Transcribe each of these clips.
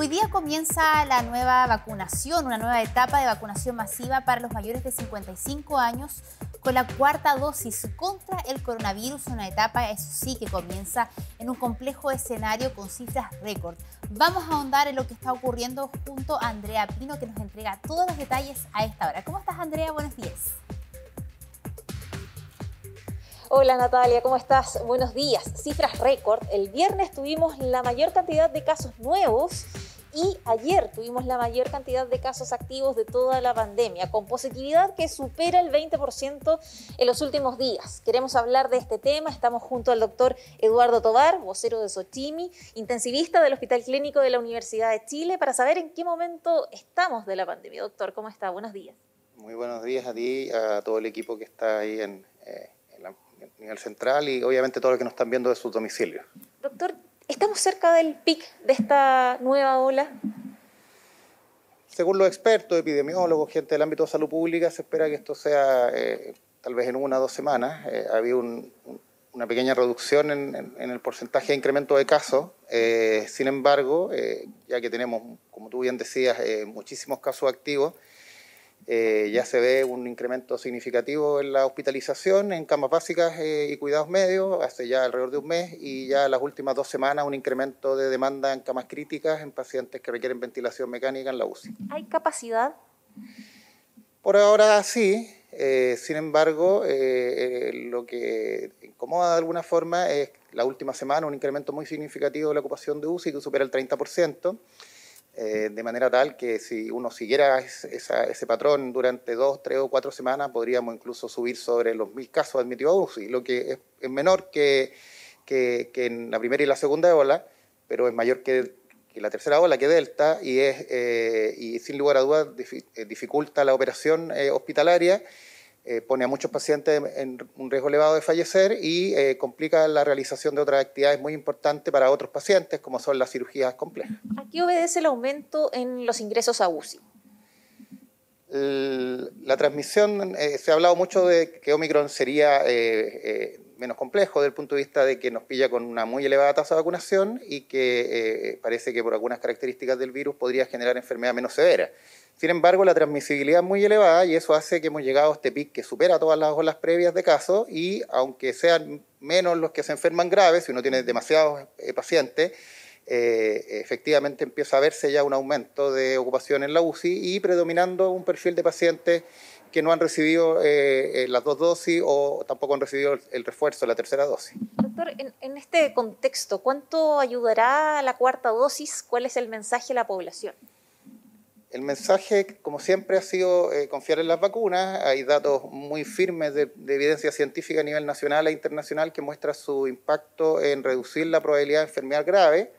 Hoy día comienza la nueva vacunación, una nueva etapa de vacunación masiva para los mayores de 55 años con la cuarta dosis contra el coronavirus, una etapa, eso sí, que comienza en un complejo escenario con cifras récord. Vamos a ahondar en lo que está ocurriendo junto a Andrea Pino, que nos entrega todos los detalles a esta hora. ¿Cómo estás, Andrea? Buenos días. Hola Natalia, ¿cómo estás? Buenos días. Cifras récord. El viernes tuvimos la mayor cantidad de casos nuevos y ayer tuvimos la mayor cantidad de casos activos de toda la pandemia, con positividad que supera el 20% en los últimos días. Queremos hablar de este tema. Estamos junto al doctor Eduardo Tobar, vocero de Sochimi, intensivista del Hospital Clínico de la Universidad de Chile, para saber en qué momento estamos de la pandemia. Doctor, ¿cómo está? Buenos días. Muy buenos días a ti, a todo el equipo que está ahí en... Eh, nivel central y obviamente todo lo que nos están viendo de sus domicilios. Doctor, ¿estamos cerca del pic de esta nueva ola? Según los expertos, epidemiólogos, gente del ámbito de salud pública, se espera que esto sea eh, tal vez en una o dos semanas. Eh, ha habido una pequeña reducción en, el porcentaje de incremento de casos. Eh, sin embargo, ya que tenemos, como tú bien decías, muchísimos casos activos, eh, ya se ve un incremento significativo en la hospitalización en camas básicas eh, y cuidados medios hace ya alrededor de un mes y ya las últimas dos semanas un incremento de demanda en camas críticas en pacientes que requieren ventilación mecánica en la UCI. ¿Hay capacidad? Por ahora sí, eh, sin embargo, lo que incomoda de alguna forma es la última semana un incremento muy significativo de la ocupación de UCI que supera el 30%. Eh, de manera tal que si uno siguiera ese patrón durante dos, tres o cuatro semanas, podríamos incluso subir sobre los mil casos admitidos a UCI, lo que es, menor que, que, en la primera y la segunda ola, pero es mayor que, la tercera ola, que Delta, y, es, eh, y sin lugar a dudas eh, dificulta la operación hospitalaria eh, pone a muchos pacientes en un riesgo elevado de fallecer y eh, complica la realización de otras actividades muy importantes para otros pacientes, como son las cirugías complejas. ¿A qué obedece el aumento en los ingresos a UCI? La transmisión, eh, se ha hablado mucho de que Omicron sería menos complejo desde el punto de vista de que nos pilla con una muy elevada tasa de vacunación y que parece que por algunas características del virus podría generar enfermedad menos severa. Sin embargo, la transmisibilidad es muy elevada y eso hace que hemos llegado a este pic que supera todas las olas previas de casos y aunque sean menos los que se enferman graves, si uno tiene demasiados eh, pacientes, eh, efectivamente empieza a verse ya un aumento de ocupación en la UCI y predominando un perfil de pacientes que no han recibido eh, las dos dosis o tampoco han recibido el refuerzo, la tercera dosis. Doctor, en, en, este contexto, ¿cuánto ayudará la cuarta dosis? ¿Cuál es el mensaje a la población? El mensaje, como siempre, ha sido eh, confiar en las vacunas. Hay datos muy firmes de, evidencia científica a nivel nacional e internacional que muestra su impacto en reducir la probabilidad de enfermedad grave,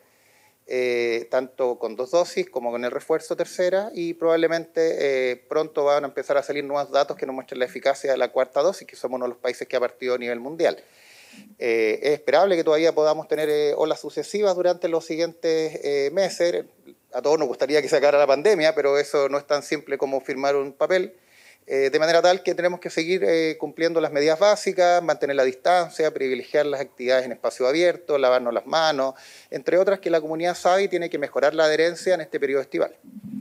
eh, tanto con dos dosis como con el refuerzo tercera, y probablemente eh, pronto van a empezar a salir nuevos datos que nos muestren la eficacia de la cuarta dosis, que somos uno de los países que ha partido a nivel mundial. es esperable que todavía podamos tener olas sucesivas durante los siguientes meses a todos nos gustaría que se acabara la pandemia, pero eso no es tan simple como firmar un papel. Eh, de manera tal que tenemos que seguir eh, cumpliendo las medidas básicas, mantener la distancia, privilegiar las actividades en espacio abierto, lavarnos las manos, entre otras que la comunidad sabe y tiene que mejorar la adherencia en este periodo estival.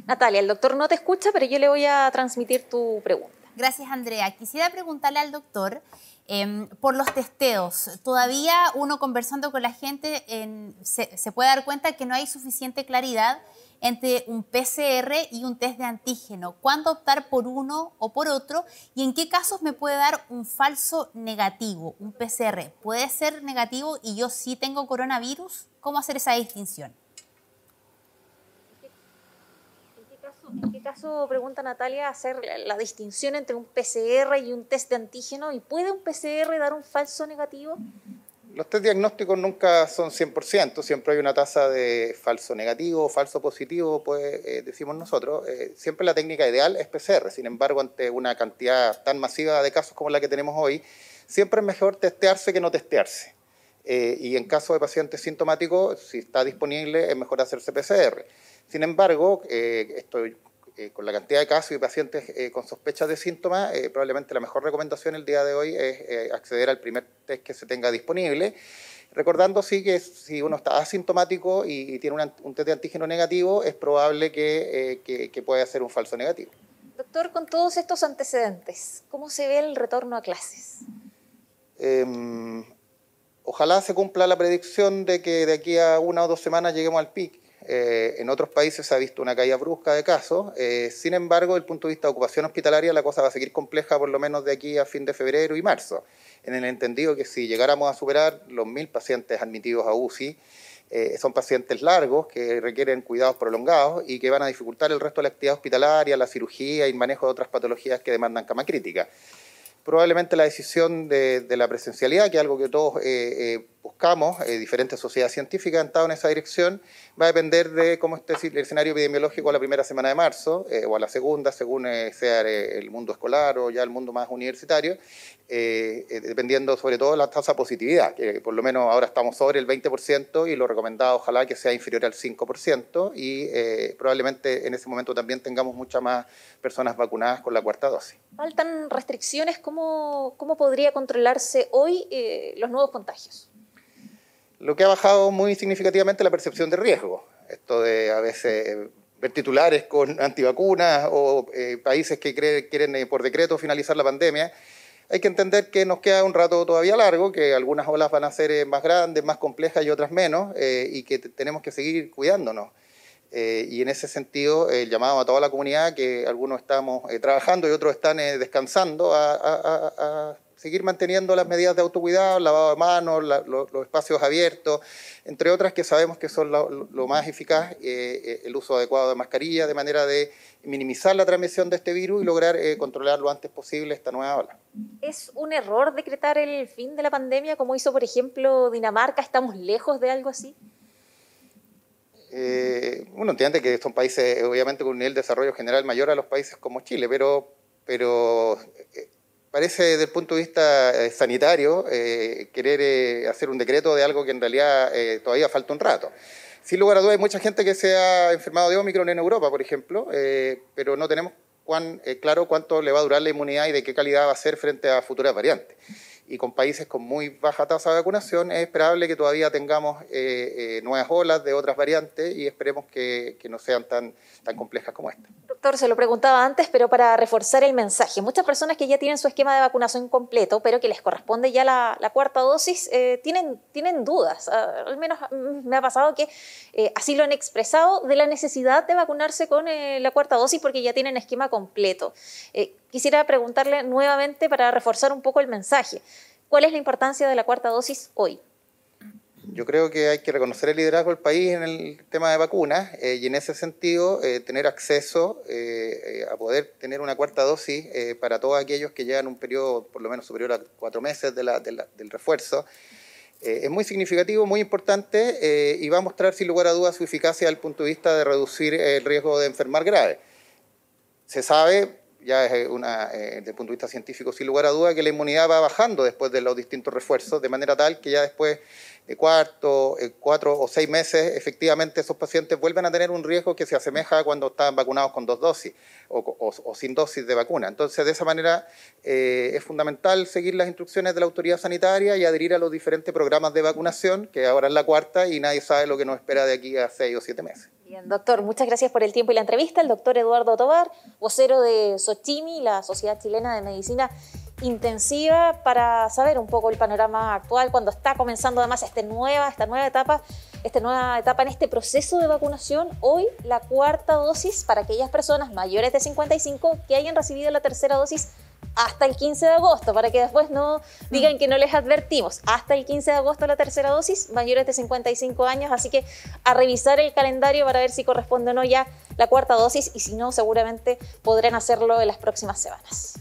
Natalia, el doctor no te escucha, pero yo le voy a transmitir tu pregunta. Gracias, Andrea. Quisiera preguntarle al doctor em, por los testeos. Todavía uno conversando con la gente se puede dar cuenta que no hay suficiente claridad entre un PCR y un test de antígeno? ¿Cuándo optar por uno o por otro? ¿Y en qué casos me puede dar un falso negativo, un PCR? ¿Puede ser negativo y yo sí tengo coronavirus? ¿Cómo hacer esa distinción? ¿En qué caso, pregunta Natalia, hacer la distinción entre un PCR y un test de antígeno? ¿Y puede un PCR dar un falso negativo? Los test diagnósticos nunca son 100%, siempre hay una tasa de falso negativo, falso positivo, pues eh, decimos nosotros. Eh, siempre la técnica ideal es PCR, sin embargo, ante una cantidad tan masiva de casos como la que tenemos hoy, siempre es mejor testearse que no testearse. Eh, y en caso de pacientes sintomáticos, si está disponible, es mejor hacerse PCR. Sin embargo, esto eh, con la cantidad de casos y pacientes eh, con sospechas de síntomas, eh, probablemente la mejor recomendación el día de hoy es acceder al primer test que se tenga disponible. Recordando sí que si uno está asintomático y, tiene un test de antígeno negativo, es probable que, eh, que, pueda ser un falso negativo. Doctor, con todos estos antecedentes, ¿cómo se ve el retorno a clases? Em, ojalá se cumpla la predicción de que de aquí a una o dos semanas lleguemos al pic. Eh, en otros países se ha visto una caída brusca de casos. Eh, sin embargo, desde el punto de vista de ocupación hospitalaria, la cosa va a seguir compleja por lo menos de aquí a fin de febrero y marzo, en el entendido que si llegáramos a superar los mil pacientes admitidos a UCI, eh, son pacientes largos que requieren cuidados prolongados y que van a dificultar el resto de la actividad hospitalaria, la cirugía y el manejo de otras patologías que demandan cama crítica probablemente la decisión de, la presencialidad, que es algo que todos buscamos, eh, diferentes sociedades científicas han estado en esa dirección, va a depender de cómo esté el escenario epidemiológico a la primera semana de marzo o a la segunda, según sea el mundo escolar o ya el mundo más universitario, dependiendo sobre todo de la tasa de positividad, que por lo menos ahora estamos sobre el 20% y lo recomendado ojalá que sea inferior al 5% y probablemente en ese momento también tengamos muchas más personas vacunadas con la cuarta dosis. ¿Faltan restricciones? ¿Cómo, cómo podría controlarse hoy eh, los nuevos contagios? Lo que ha bajado muy significativamente la percepción de riesgo. Esto de a veces ver titulares con antivacunas o eh, países que quieren eh, por decreto finalizar la pandemia. Hay que entender que nos queda un rato todavía largo, que algunas olas van a ser más grandes, más complejas y otras menos, y que tenemos que seguir cuidándonos. Eh, y en ese sentido, el llamado a toda la comunidad, que algunos estamos eh, trabajando y otros están eh, descansando, a, seguir manteniendo las medidas de autocuidado, lavado de manos, los espacios abiertos, entre otras que sabemos que son lo, más eficaz, el uso adecuado de mascarilla, de manera de minimizar la transmisión de este virus y lograr controlar lo antes posible esta nueva ola. ¿Es un error decretar el fin de la pandemia, como hizo, por ejemplo, Dinamarca? ¿Estamos lejos de algo así? Eh, uno entiende que son países, obviamente, con un nivel de desarrollo general mayor a los países como Chile, pero, pero eh, parece desde el punto de vista eh, sanitario querer hacer un decreto de algo que en realidad todavía falta un rato. Sin lugar a dudas, hay mucha gente que se ha enfermado de Omicron en Europa, por ejemplo, pero no tenemos claro cuánto le va a durar la inmunidad y de qué calidad va a ser frente a futuras variantes y con países con muy baja tasa de vacunación, es esperable que todavía tengamos eh, eh, nuevas olas de otras variantes y esperemos que, que, no sean tan, tan complejas como esta. Doctor, se lo preguntaba antes, pero para reforzar el mensaje, muchas personas que ya tienen su esquema de vacunación completo, pero que les corresponde ya la, cuarta dosis, eh, tienen, tienen dudas. Ah, al menos me ha pasado que así lo han expresado de la necesidad de vacunarse con la cuarta dosis porque ya tienen esquema completo quisiera preguntarle nuevamente para reforzar un poco el mensaje. ¿Cuál es la importancia de la cuarta dosis hoy? Yo creo que hay que reconocer el liderazgo del país en el tema de vacunas eh, y en ese sentido eh, tener acceso eh, a poder tener una cuarta dosis para todos aquellos que llevan un periodo por lo menos superior a cuatro meses del refuerzo. es muy significativo, muy importante y va a mostrar sin lugar a dudas su eficacia desde el punto de vista de reducir el riesgo de enfermar grave. Se sabe, ya es una, eh, desde el punto de vista científico, sin lugar a duda, que la inmunidad va bajando después de los distintos refuerzos, de manera tal que ya después de cuarto, eh, cuatro o seis meses, efectivamente esos pacientes vuelven a tener un riesgo que se asemeja a cuando estaban vacunados con dos dosis o, sin dosis de vacuna. Entonces, de esa manera eh, es fundamental seguir las instrucciones de la autoridad sanitaria y adherir a los diferentes programas de vacunación, que ahora es la cuarta y nadie sabe lo que nos espera de aquí a seis o siete meses. Bien, doctor, muchas gracias por el tiempo y la entrevista. El doctor Eduardo Tobar, vocero de Sochimi, la Sociedad Chilena de Medicina Intensiva, para saber un poco el panorama actual cuando está comenzando además esta nueva, esta nueva etapa, esta nueva etapa en este proceso de vacunación. Hoy la cuarta dosis para aquellas personas mayores de 55 que hayan recibido la tercera dosis hasta el 15 de agosto, para que después no digan mm. que no les advertimos. Hasta el 15 de agosto la tercera dosis, mayores de 55 años, así que a revisar el calendario para ver si corresponde o no ya la cuarta dosis y si no, seguramente podrán hacerlo en las próximas semanas.